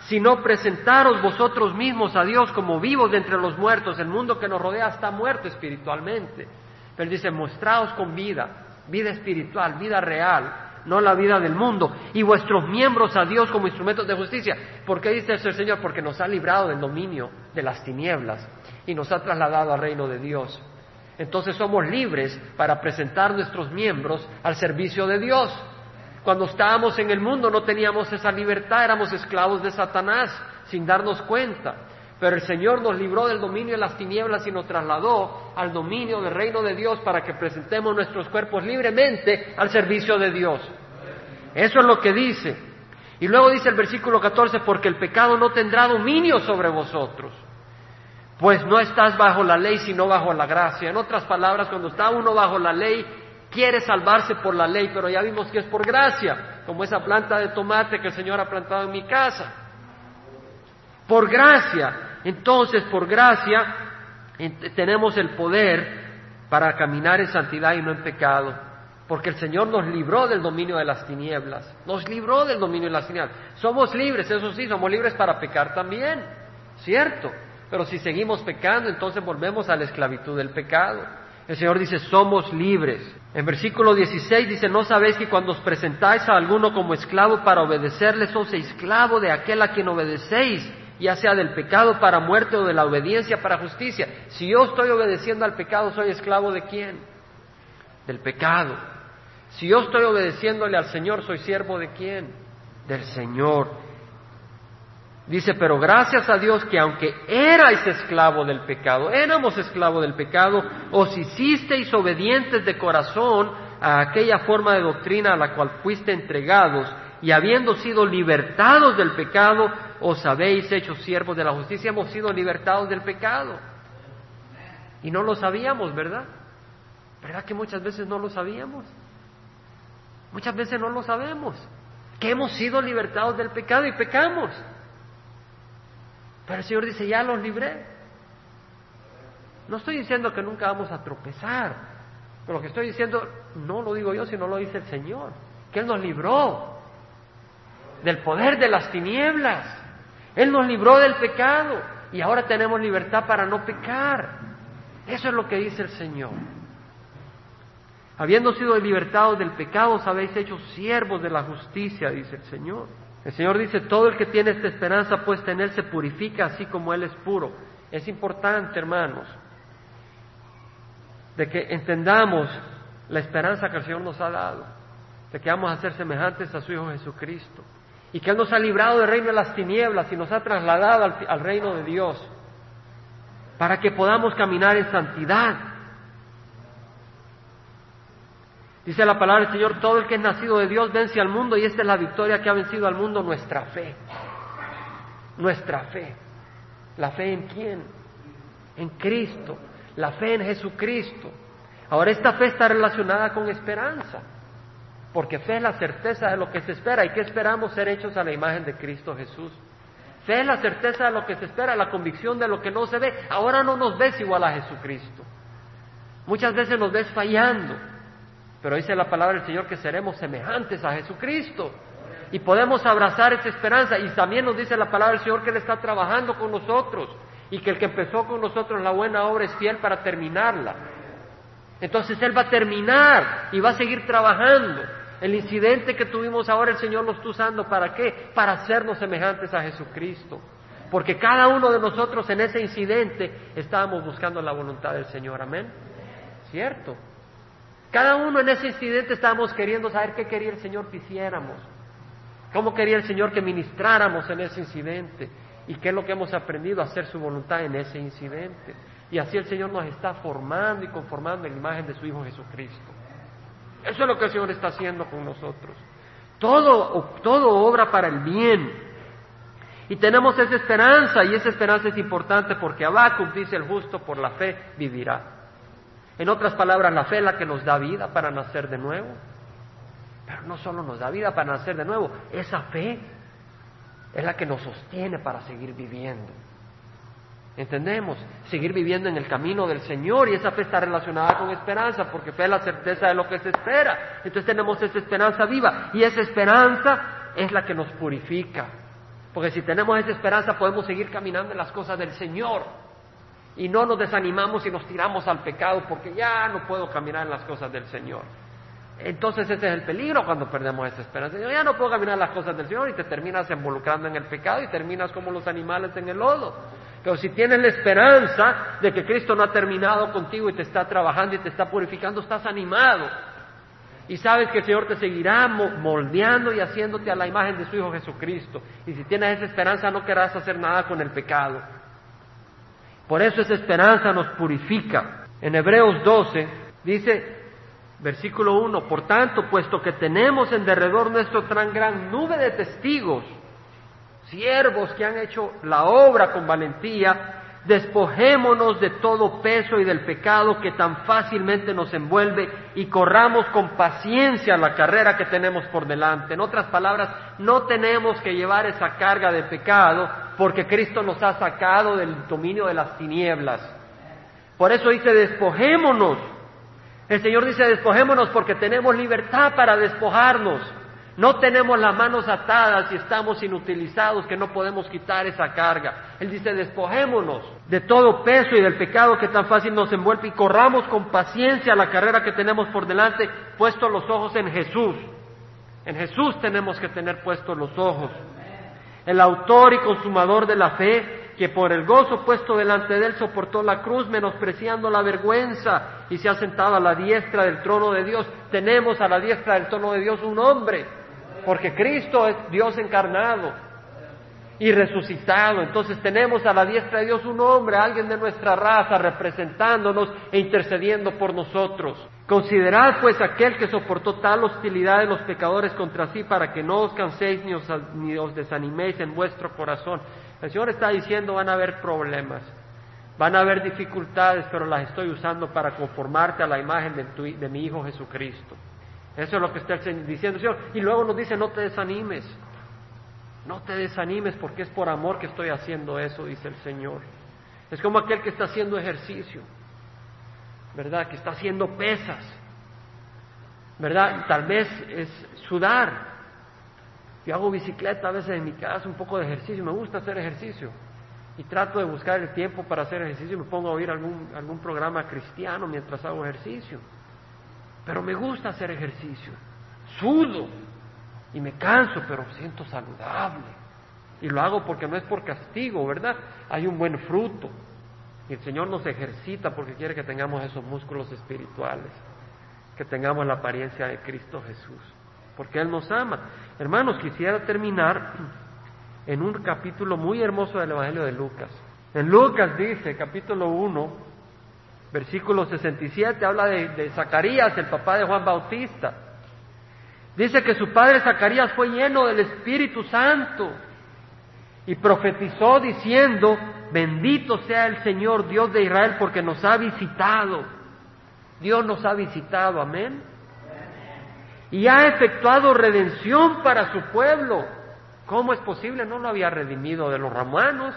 Speaker 1: sino presentaros vosotros mismos a Dios como vivos de entre los muertos. El mundo que nos rodea está muerto espiritualmente. Pero dice, mostraos con vida, vida espiritual, vida real, no la vida del mundo, y vuestros miembros a Dios como instrumentos de justicia. ¿Por qué dice el Señor? Porque nos ha librado del dominio de las tinieblas y nos ha trasladado al reino de Dios. Entonces somos libres para presentar nuestros miembros al servicio de Dios. Cuando estábamos en el mundo no teníamos esa libertad, éramos esclavos de Satanás sin darnos cuenta. Pero el Señor nos libró del dominio de las tinieblas y nos trasladó al dominio del reino de Dios para que presentemos nuestros cuerpos libremente al servicio de Dios. Eso es lo que dice. Y luego dice el versículo 14, porque el pecado no tendrá dominio sobre vosotros, pues no estás bajo la ley sino bajo la gracia. En otras palabras, cuando está uno bajo la ley, quiere salvarse por la ley, pero ya vimos que es por gracia, como esa planta de tomate que el Señor ha plantado en mi casa. Por gracia, entonces, por gracia, tenemos el poder para caminar en santidad y no en pecado, porque el Señor nos libró del dominio de las tinieblas, nos libró del dominio de las tinieblas. Somos libres, eso sí, somos libres para pecar también, ¿cierto? Pero si seguimos pecando, entonces volvemos a la esclavitud del pecado. El Señor dice, somos libres. En versículo 16 dice, no sabéis que cuando os presentáis a alguno como esclavo para obedecerle, sois esclavo de aquel a quien obedecéis ya sea del pecado para muerte o de la obediencia para justicia. Si yo estoy obedeciendo al pecado, ¿soy esclavo de quién? Del pecado. Si yo estoy obedeciéndole al Señor, ¿soy siervo de quién? Del Señor. Dice, pero gracias a Dios que aunque erais esclavo del pecado, éramos esclavo del pecado, os hicisteis obedientes de corazón a aquella forma de doctrina a la cual fuiste entregados, y habiendo sido libertados del pecado, os habéis hecho siervos de la justicia, hemos sido libertados del pecado. Y no lo sabíamos, ¿verdad? ¿Verdad que muchas veces no lo sabíamos? Muchas veces no lo sabemos. Que hemos sido libertados del pecado y pecamos. Pero el Señor dice, ya los libré. No estoy diciendo que nunca vamos a tropezar, pero lo que estoy diciendo no lo digo yo, sino lo dice el Señor, que Él nos libró del poder de las tinieblas, Él nos libró del pecado y ahora tenemos libertad para no pecar. Eso es lo que dice el Señor. Habiendo sido libertados del pecado, os habéis hecho siervos de la justicia, dice el Señor. El Señor dice, todo el que tiene esta esperanza puesta en Él se purifica así como Él es puro. Es importante, hermanos, de que entendamos la esperanza que el Señor nos ha dado, de que vamos a ser semejantes a su Hijo Jesucristo, y que Él nos ha librado del reino de las tinieblas y nos ha trasladado al, reino de Dios, para que podamos caminar en santidad. Dice la palabra del Señor, todo el que es nacido de Dios vence al mundo y esta es la victoria que ha vencido al mundo, nuestra fe. Nuestra fe. ¿La fe en quién? En Cristo. La fe en Jesucristo. Ahora esta fe está relacionada con esperanza, porque fe es la certeza de lo que se espera. ¿Y qué esperamos? Ser hechos a la imagen de Cristo Jesús. Fe es la certeza de lo que se espera, la convicción de lo que no se ve. Ahora no nos ves igual a Jesucristo. Muchas veces nos ves fallando, pero dice la palabra del Señor que seremos semejantes a Jesucristo. Y podemos abrazar esa esperanza. Y también nos dice la palabra del Señor que Él está trabajando con nosotros. Y que el que empezó con nosotros la buena obra es fiel para terminarla. Entonces Él va a terminar y va a seguir trabajando. El incidente que tuvimos ahora el Señor lo está usando para qué? Para hacernos semejantes a Jesucristo. Porque cada uno de nosotros en ese incidente estábamos buscando la voluntad del Señor. Amén. ¿Cierto? Cada uno en ese incidente estábamos queriendo saber qué quería el Señor que hiciéramos. ¿Cómo quería el Señor que ministráramos en ese incidente? ¿Y qué es lo que hemos aprendido a hacer su voluntad en ese incidente? Y así el Señor nos está formando y conformando en la imagen de su Hijo Jesucristo. Eso es lo que el Señor está haciendo con nosotros. Todo, todo obra para el bien. Y tenemos esa esperanza, y esa esperanza es importante porque Habacuc dice el justo por la fe vivirá. En otras palabras, la fe es la que nos da vida para nacer de nuevo. Pero no solo nos da vida para nacer de nuevo, esa fe es la que nos sostiene para seguir viviendo. ¿Entendemos? Seguir viviendo en el camino del Señor y esa fe está relacionada con esperanza, porque fe es la certeza de lo que se espera. Entonces tenemos esa esperanza viva y esa esperanza es la que nos purifica. Porque si tenemos esa esperanza podemos seguir caminando en las cosas del Señor y no nos desanimamos y nos tiramos al pecado porque ya no puedo caminar en las cosas del Señor. Entonces ese es el peligro cuando perdemos esa esperanza. Ya no puedo caminar en las cosas del Señor y te terminas involucrando en el pecado y terminas como los animales en el lodo. Pero si tienes la esperanza de que Cristo no ha terminado contigo y te está trabajando y te está purificando, estás animado. Y sabes que el Señor te seguirá moldeando y haciéndote a la imagen de su Hijo Jesucristo. Y si tienes esa esperanza no querrás hacer nada con el pecado. Por eso esa esperanza nos purifica. En Hebreos 12 dice, versículo 1, por tanto, puesto que tenemos en derredor nuestro tan gran nube de testigos, siervos que han hecho la obra con valentía, despojémonos de todo peso y del pecado que tan fácilmente nos envuelve y corramos con paciencia la carrera que tenemos por delante. En otras palabras, no tenemos que llevar esa carga de pecado porque Cristo nos ha sacado del dominio de las tinieblas. Por eso dice, despojémonos. El Señor dice, despojémonos porque tenemos libertad para despojarnos. No tenemos las manos atadas y estamos inutilizados que no podemos quitar esa carga. Él dice, despojémonos de todo peso y del pecado que tan fácil nos envuelve y corramos con paciencia la carrera que tenemos por delante, puestos los ojos en Jesús. En Jesús tenemos que tener puestos los ojos. El autor y consumador de la fe, que por el gozo puesto delante de él soportó la cruz, menospreciando la vergüenza, y se ha sentado a la diestra del trono de Dios. Tenemos a la diestra del trono de Dios un hombre porque Cristo es Dios encarnado y resucitado. Entonces tenemos a la diestra de Dios un hombre, alguien de nuestra raza, representándonos e intercediendo por nosotros. Considerad pues aquel que soportó tal hostilidad de los pecadores contra sí para que no os canséis ni os, ni os desaniméis en vuestro corazón. El Señor está diciendo van a haber problemas, van a haber dificultades, pero las estoy usando para conformarte a la imagen de, de mi Hijo Jesucristo. Eso es lo que está diciendo el Señor. Y luego nos dice, no te desanimes. No te desanimes porque es por amor que estoy haciendo eso, dice el Señor. Es como aquel que está haciendo ejercicio, ¿verdad? Que está haciendo pesas, ¿verdad? Tal vez es sudar. Yo hago bicicleta a veces en mi casa, un poco de ejercicio, me gusta hacer ejercicio. Y trato de buscar el tiempo para hacer ejercicio y me pongo a oír algún, algún programa cristiano mientras hago ejercicio. Pero me gusta hacer ejercicio. Sudo y me canso, pero siento saludable. Y lo hago porque no es por castigo, ¿verdad? Hay un buen fruto. Y el Señor nos ejercita porque quiere que tengamos esos músculos espirituales, que tengamos la apariencia de Cristo Jesús, porque Él nos ama. Hermanos, quisiera terminar en un capítulo muy hermoso del Evangelio de Lucas. En Lucas dice, capítulo 1, versículo 67, habla de, Zacarías, el papá de Juan Bautista. Dice que su padre Zacarías fue lleno del Espíritu Santo y profetizó diciendo, bendito sea el Señor Dios de Israel porque nos ha visitado. Dios nos ha visitado, amén. Y ha efectuado redención para su pueblo. ¿Cómo es posible? No lo había redimido de los romanos.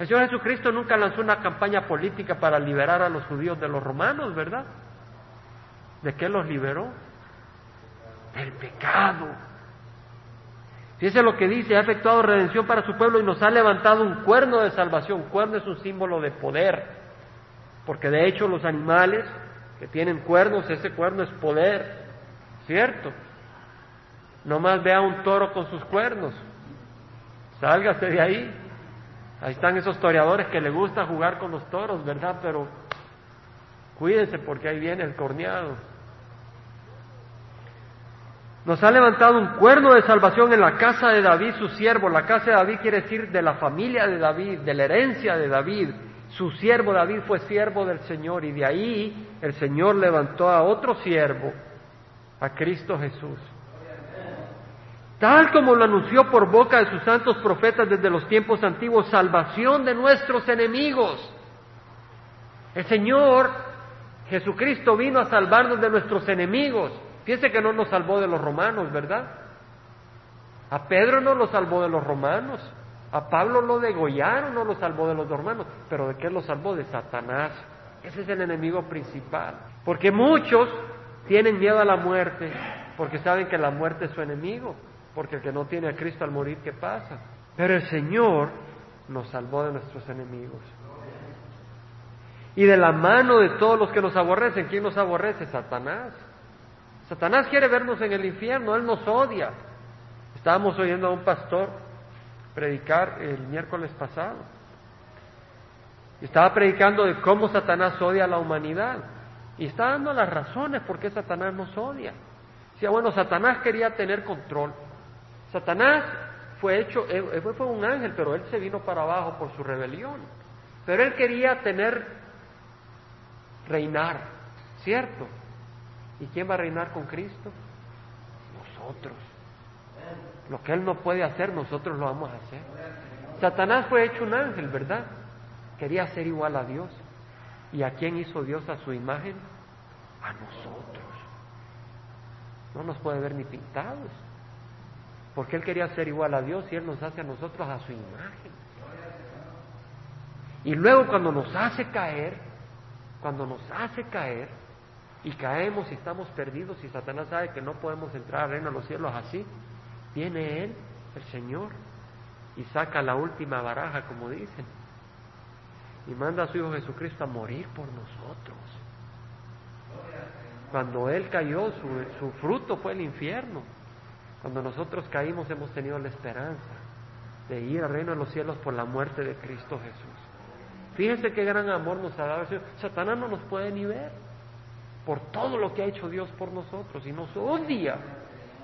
Speaker 1: El Señor Jesucristo nunca lanzó una campaña política para liberar a los judíos de los romanos, ¿verdad? ¿De qué los liberó? Del pecado. Fíjese lo que dice, ha efectuado redención para su pueblo y nos ha levantado un cuerno de salvación. Cuerno es un símbolo de poder, porque de hecho los animales que tienen cuernos, ese cuerno es poder, ¿cierto? No más vea un toro con sus cuernos, sálgase de ahí. Ahí están esos toreadores que le gusta jugar con los toros, ¿verdad? Pero cuídense porque ahí viene el corneado. Nos ha levantado un cuerno de salvación en la casa de David, su siervo. La casa de David quiere decir de la familia de David, de la herencia de David. Su siervo David fue siervo del Señor y de ahí el Señor levantó a otro siervo, a Cristo Jesús. Tal como lo anunció por boca de sus santos profetas desde los tiempos antiguos, salvación de nuestros enemigos. El Señor Jesucristo vino a salvarnos de nuestros enemigos. Fíjense que no nos salvó de los romanos, ¿verdad? A Pedro no lo salvó de los romanos. A Pablo lo degollaron, no lo salvó de los romanos. Pero ¿de qué lo salvó? De Satanás. Ese es el enemigo principal. Porque muchos tienen miedo a la muerte, porque saben que la muerte es su enemigo. Porque el que no tiene a Cristo al morir, ¿qué pasa? Pero el Señor nos salvó de nuestros enemigos. Y de la mano de todos los que nos aborrecen, ¿quién nos aborrece? Satanás. Satanás quiere vernos en el infierno, él nos odia. Estábamos oyendo a un pastor predicar el miércoles pasado. Estaba predicando de cómo Satanás odia a la humanidad. Y está dando las razones por qué Satanás nos odia. Decía, bueno, Satanás quería tener control. Satanás fue hecho, fue un ángel, pero él se vino para abajo por su rebelión. Pero él quería tener, reinar, ¿cierto? ¿Y quién va a reinar con Cristo? Nosotros. Lo que Él no puede hacer, nosotros lo vamos a hacer. Satanás fue hecho un ángel, ¿verdad? Quería ser igual a Dios. ¿Y a quién hizo Dios a su imagen? A nosotros. No nos puede ver ni pintados. Porque Él quería ser igual a Dios y Él nos hace a nosotros a su imagen. Y luego cuando nos hace caer, cuando nos hace caer, y caemos y estamos perdidos y Satanás sabe que no podemos entrar al reino de los cielos así, viene Él, el Señor, y saca la última baraja, como dicen, y manda a su Hijo Jesucristo a morir por nosotros. Cuando Él cayó, su, su fruto fue el infierno. Cuando nosotros caímos hemos tenido la esperanza de ir al reino de los cielos por la muerte de Cristo Jesús. Fíjense qué gran amor nos ha dado el Señor. Satanás no nos puede ni ver por todo lo que ha hecho Dios por nosotros y nos odia.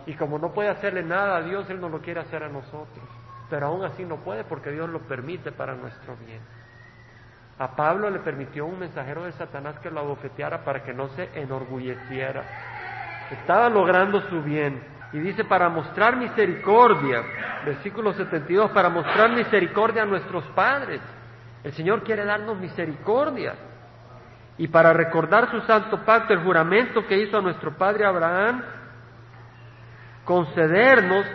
Speaker 1: Y como no puede hacerle nada a Dios, Él no lo quiere hacer a nosotros. Pero aún así no puede porque Dios lo permite para nuestro bien. A Pablo le permitió un mensajero de Satanás que lo abofeteara para que no se enorgulleciera. Estaba logrando su bien. Y dice, para mostrar misericordia, versículo 72, para mostrar misericordia a nuestros padres. El Señor quiere darnos misericordia. Y para recordar su santo pacto, el juramento que hizo a nuestro padre Abraham, concedernos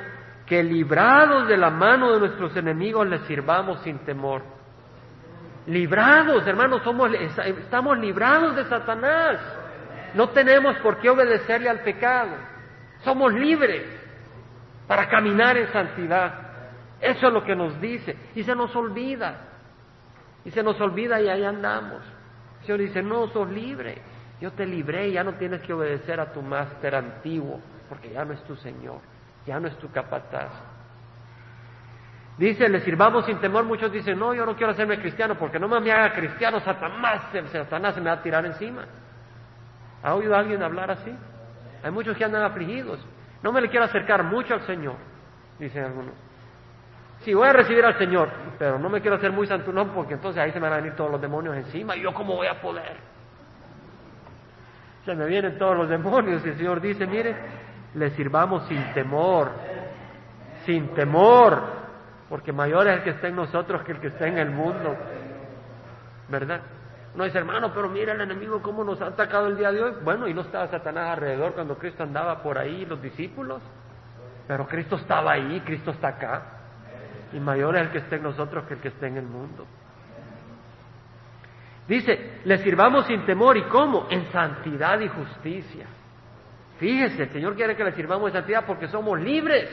Speaker 1: que librados de la mano de nuestros enemigos les sirvamos sin temor. Librados, hermanos, somos, estamos librados de Satanás. No tenemos por qué obedecerle al pecado. Somos libres para caminar en santidad. Eso es lo que nos dice. Y se nos olvida. Y se nos olvida y ahí andamos. El Señor dice, no, sos libre. Yo te libré, ya no tienes que obedecer a tu máster antiguo, porque ya no es tu Señor, ya no es tu capataz. Dice, le sirvamos sin temor. Muchos dicen, no, yo no quiero hacerme cristiano porque no me haga cristiano, Satanás, Satanás se me va a tirar encima. ¿Ha oído alguien hablar así? Hay muchos que andan afligidos. No me le quiero acercar mucho al Señor, dicen algunos. Sí, voy a recibir al Señor, pero no me quiero hacer muy santurón porque entonces ahí se me van a venir todos los demonios encima. ¿Y yo cómo voy a poder? Se me vienen todos los demonios y el Señor dice, mire, le sirvamos sin temor, sin temor, porque mayor es el que está en nosotros que el que está en el mundo. ¿Verdad? No dice, hermano, pero mira el enemigo cómo nos ha atacado el día de hoy. Bueno, y no estaba Satanás alrededor cuando Cristo andaba por ahí, los discípulos. Pero Cristo estaba ahí, Cristo está acá. Y mayor es el que está en nosotros que el que está en el mundo. Dice, le sirvamos sin temor y cómo? En santidad y justicia. Fíjese, el Señor quiere que le sirvamos en santidad porque somos libres.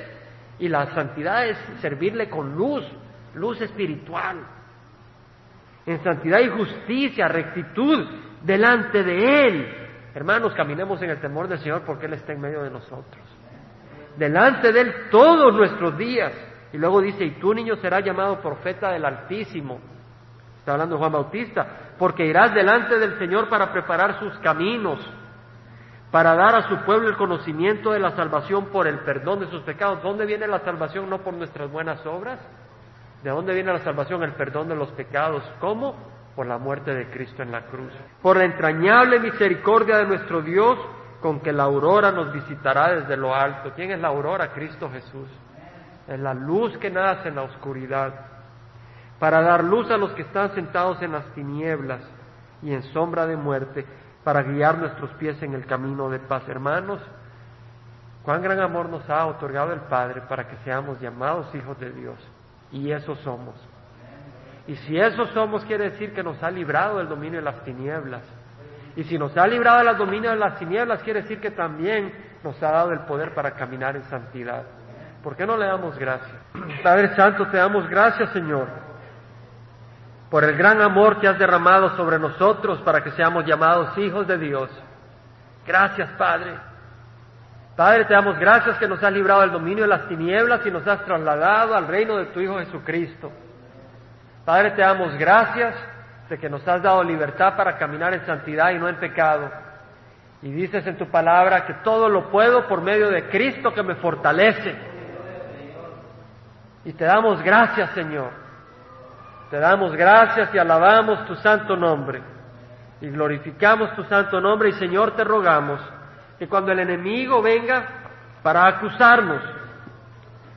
Speaker 1: Y la santidad es servirle con luz, luz espiritual. En santidad y justicia, rectitud delante de Él. Hermanos, caminemos en el temor del Señor porque Él está en medio de nosotros. Delante de Él todos nuestros días. Y luego dice, y tú niño serás llamado profeta del Altísimo. Está hablando Juan Bautista, porque irás delante del Señor para preparar sus caminos para dar a su pueblo el conocimiento de la salvación por el perdón de sus pecados. ¿Dónde viene la salvación? No por nuestras buenas obras. ¿De dónde viene la salvación? El perdón de los pecados. ¿Cómo? Por la muerte de Cristo en la cruz. Por la entrañable misericordia de nuestro Dios, con que la aurora nos visitará desde lo alto. ¿Quién es la aurora? Cristo Jesús. Es la luz que nace en la oscuridad. Para dar luz a los que están sentados en las tinieblas y en sombra de muerte para guiar nuestros pies en el camino de paz. Hermanos, cuán gran amor nos ha otorgado el Padre para que seamos llamados hijos de Dios. Y eso somos. Y si eso somos, quiere decir que nos ha librado del dominio de las tinieblas. Y si nos ha librado del dominio de las tinieblas, quiere decir que también nos ha dado el poder para caminar en santidad. ¿Por qué no le damos gracias? Padre Santo, te damos gracias, Señor por el gran amor que has derramado sobre nosotros para que seamos llamados hijos de Dios. Gracias, Padre. Padre, te damos gracias que nos has librado del dominio de las tinieblas y nos has trasladado al reino de tu Hijo Jesucristo. Padre, te damos gracias de que nos has dado libertad para caminar en santidad y no en pecado. Y dices en tu palabra que todo lo puedo por medio de Cristo que me fortalece. Y te damos gracias, Señor te damos gracias y alabamos tu santo nombre. Y glorificamos tu santo nombre y Señor te rogamos que cuando el enemigo venga para acusarnos,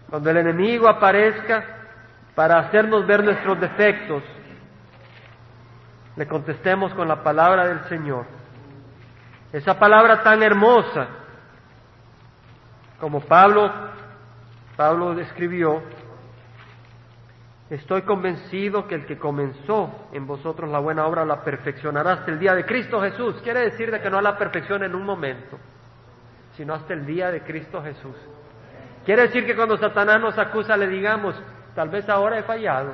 Speaker 1: cuando el enemigo aparezca para hacernos ver nuestros defectos, le contestemos con la palabra del Señor. Esa palabra tan hermosa como Pablo Pablo describió Estoy convencido que el que comenzó en vosotros la buena obra la perfeccionará hasta el día de Cristo Jesús. Quiere decir de que no la perfección en un momento, sino hasta el día de Cristo Jesús. Quiere decir que cuando Satanás nos acusa le digamos, tal vez ahora he fallado,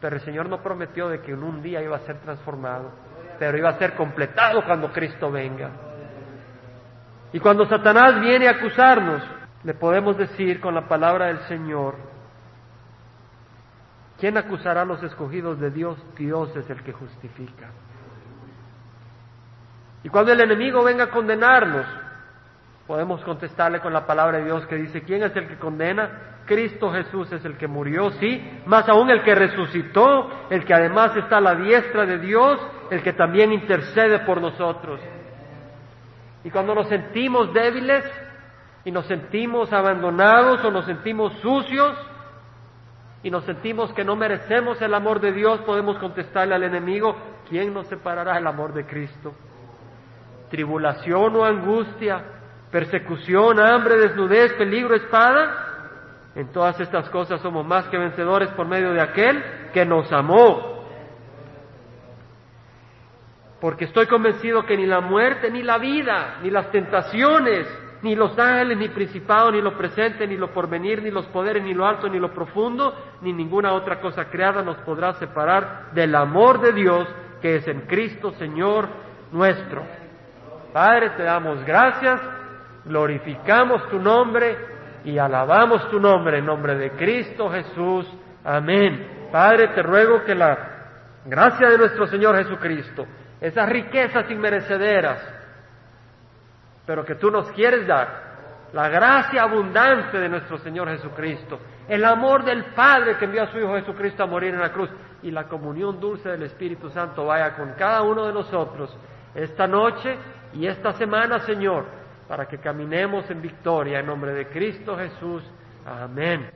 Speaker 1: pero el Señor no prometió de que en un día iba a ser transformado, pero iba a ser completado cuando Cristo venga. Y cuando Satanás viene a acusarnos, le podemos decir con la palabra del Señor, ¿Quién acusará a los escogidos de Dios? Dios es el que justifica. Y cuando el enemigo venga a condenarnos, podemos contestarle con la palabra de Dios que dice, ¿quién es el que condena? Cristo Jesús es el que murió, sí, más aún el que resucitó, el que además está a la diestra de Dios, el que también intercede por nosotros. Y cuando nos sentimos débiles y nos sentimos abandonados o nos sentimos sucios, y nos sentimos que no merecemos el amor de Dios, podemos contestarle al enemigo, ¿quién nos separará del amor de Cristo? Tribulación o angustia, persecución, hambre, desnudez, peligro, espada. En todas estas cosas somos más que vencedores por medio de aquel que nos amó. porque estoy convencido que ni la muerte, ni la vida, ni las tentaciones, ni los ángeles, ni principados, ni lo presente, ni lo porvenir, ni los poderes, ni lo alto, ni lo profundo, ni ninguna otra cosa creada nos podrá separar del amor de Dios que es en Cristo Señor nuestro. Padre, te damos gracias, glorificamos tu nombre y alabamos tu nombre en nombre de Cristo Jesús. Amén. Padre, te ruego que la gracia de nuestro Señor Jesucristo, esas riquezas inmerecederas, pero que tú nos quieres dar, la gracia abundante de nuestro Señor Jesucristo, el amor del Padre que envió a su Hijo Jesucristo a morir en la cruz y la comunión dulce del Espíritu Santo vaya con cada uno de nosotros esta noche y esta semana, Señor, para que caminemos en victoria en nombre de Cristo Jesús. Amén.